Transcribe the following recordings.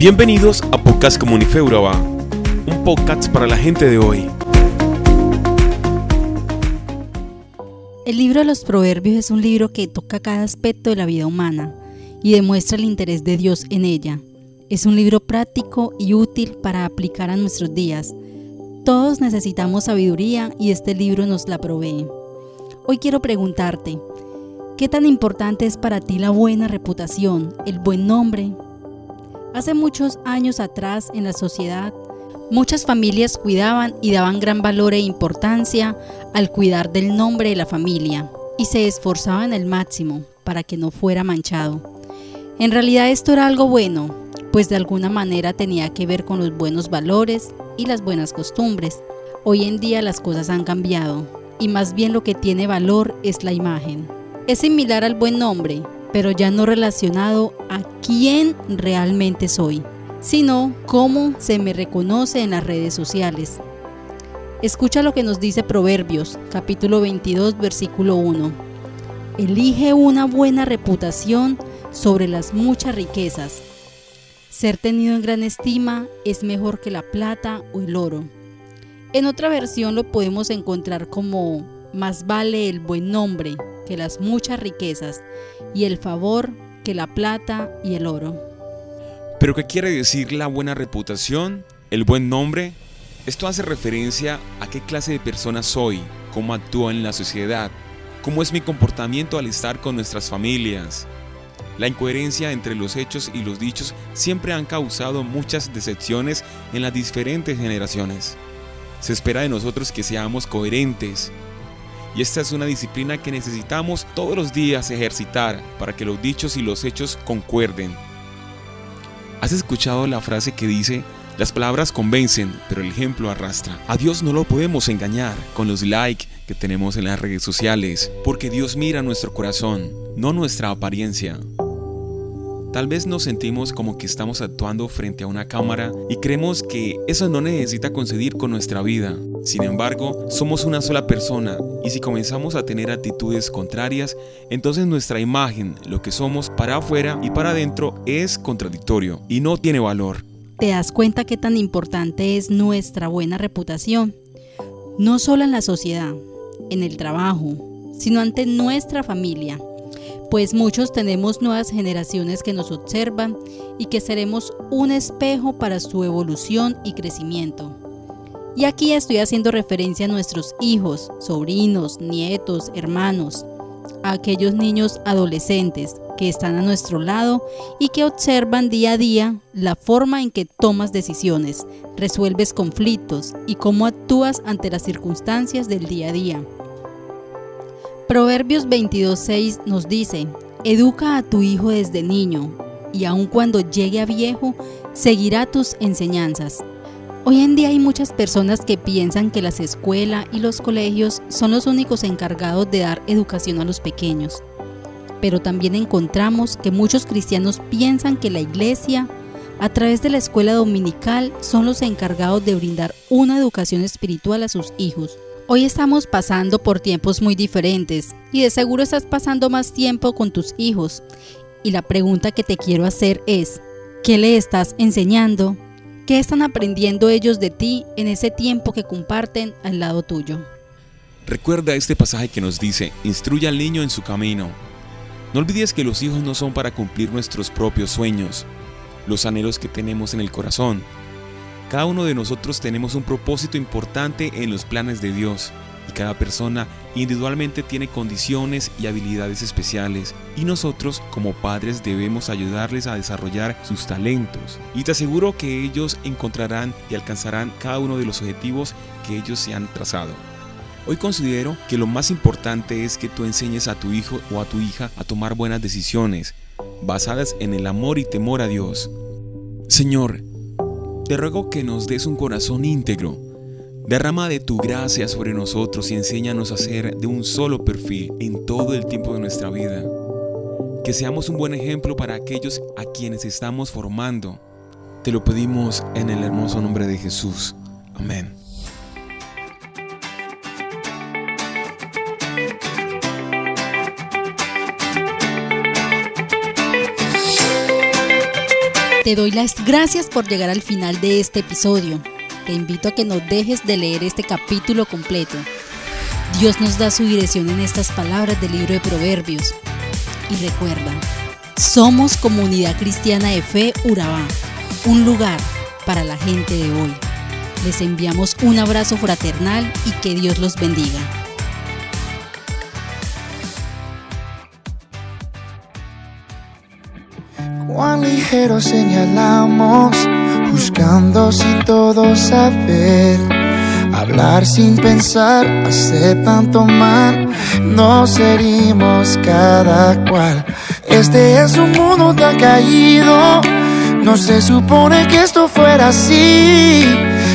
Bienvenidos a Podcast Comunifeuraba, un podcast para la gente de hoy. El libro de los Proverbios es un libro que toca cada aspecto de la vida humana y demuestra el interés de Dios en ella. Es un libro práctico y útil para aplicar a nuestros días. Todos necesitamos sabiduría y este libro nos la provee. Hoy quiero preguntarte, ¿qué tan importante es para ti la buena reputación, el buen nombre? Hace muchos años atrás en la sociedad, muchas familias cuidaban y daban gran valor e importancia al cuidar del nombre de la familia y se esforzaban al máximo para que no fuera manchado. En realidad esto era algo bueno, pues de alguna manera tenía que ver con los buenos valores y las buenas costumbres. Hoy en día las cosas han cambiado y más bien lo que tiene valor es la imagen. Es similar al buen nombre, pero ya no relacionado a quién realmente soy, sino cómo se me reconoce en las redes sociales. Escucha lo que nos dice Proverbios, capítulo 22, versículo 1. Elige una buena reputación sobre las muchas riquezas. Ser tenido en gran estima es mejor que la plata o el oro. En otra versión lo podemos encontrar como más vale el buen nombre que las muchas riquezas y el favor que la plata y el oro. ¿Pero qué quiere decir la buena reputación? ¿El buen nombre? Esto hace referencia a qué clase de persona soy, cómo actúo en la sociedad, cómo es mi comportamiento al estar con nuestras familias. La incoherencia entre los hechos y los dichos siempre han causado muchas decepciones en las diferentes generaciones. Se espera de nosotros que seamos coherentes. Esta es una disciplina que necesitamos todos los días ejercitar para que los dichos y los hechos concuerden. ¿Has escuchado la frase que dice, las palabras convencen, pero el ejemplo arrastra? A Dios no lo podemos engañar con los likes que tenemos en las redes sociales, porque Dios mira nuestro corazón, no nuestra apariencia. Tal vez nos sentimos como que estamos actuando frente a una cámara y creemos que eso no necesita conceder con nuestra vida. Sin embargo, somos una sola persona y si comenzamos a tener actitudes contrarias, entonces nuestra imagen, lo que somos para afuera y para adentro, es contradictorio y no tiene valor. ¿Te das cuenta qué tan importante es nuestra buena reputación? No solo en la sociedad, en el trabajo, sino ante nuestra familia pues muchos tenemos nuevas generaciones que nos observan y que seremos un espejo para su evolución y crecimiento. Y aquí estoy haciendo referencia a nuestros hijos, sobrinos, nietos, hermanos, a aquellos niños adolescentes que están a nuestro lado y que observan día a día la forma en que tomas decisiones, resuelves conflictos y cómo actúas ante las circunstancias del día a día. Proverbios 22.6 nos dice, Educa a tu hijo desde niño, y aun cuando llegue a viejo, seguirá tus enseñanzas. Hoy en día hay muchas personas que piensan que las escuelas y los colegios son los únicos encargados de dar educación a los pequeños. Pero también encontramos que muchos cristianos piensan que la iglesia, a través de la escuela dominical, son los encargados de brindar una educación espiritual a sus hijos. Hoy estamos pasando por tiempos muy diferentes y de seguro estás pasando más tiempo con tus hijos. Y la pregunta que te quiero hacer es, ¿qué le estás enseñando? ¿Qué están aprendiendo ellos de ti en ese tiempo que comparten al lado tuyo? Recuerda este pasaje que nos dice, instruye al niño en su camino. No olvides que los hijos no son para cumplir nuestros propios sueños, los anhelos que tenemos en el corazón, cada uno de nosotros tenemos un propósito importante en los planes de Dios y cada persona individualmente tiene condiciones y habilidades especiales y nosotros como padres debemos ayudarles a desarrollar sus talentos y te aseguro que ellos encontrarán y alcanzarán cada uno de los objetivos que ellos se han trazado. Hoy considero que lo más importante es que tú enseñes a tu hijo o a tu hija a tomar buenas decisiones basadas en el amor y temor a Dios. Señor, te ruego que nos des un corazón íntegro. Derrama de tu gracia sobre nosotros y enséñanos a ser de un solo perfil en todo el tiempo de nuestra vida. Que seamos un buen ejemplo para aquellos a quienes estamos formando. Te lo pedimos en el hermoso nombre de Jesús. Amén. Te doy las gracias por llegar al final de este episodio. Te invito a que no dejes de leer este capítulo completo. Dios nos da su dirección en estas palabras del libro de Proverbios. Y recuerda, somos Comunidad Cristiana de Fe Urabá, un lugar para la gente de hoy. Les enviamos un abrazo fraternal y que Dios los bendiga. Cuán ligero señalamos, buscando sin todo saber. Hablar sin pensar hace tanto mal, nos herimos cada cual. Este es un mundo tan caído, no se supone que esto fuera así.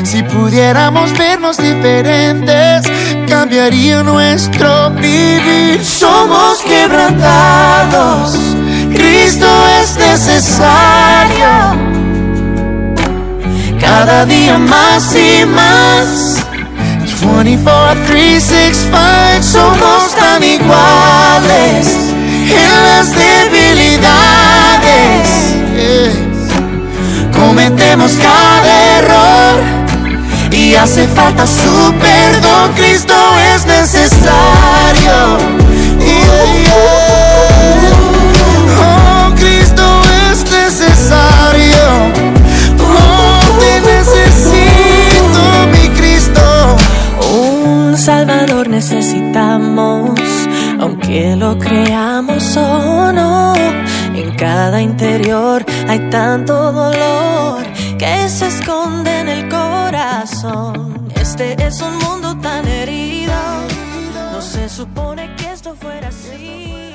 Si pudiéramos vernos diferentes, cambiaría nuestro vivir. Cada día más y más. 24, 365 somos tan iguales en las debilidades. Cometemos cada error y hace falta su perdón. Necesitamos, aunque lo creamos o no. En cada interior hay tanto dolor que se esconde en el corazón. Este es un mundo tan herido, no se supone que esto fuera así.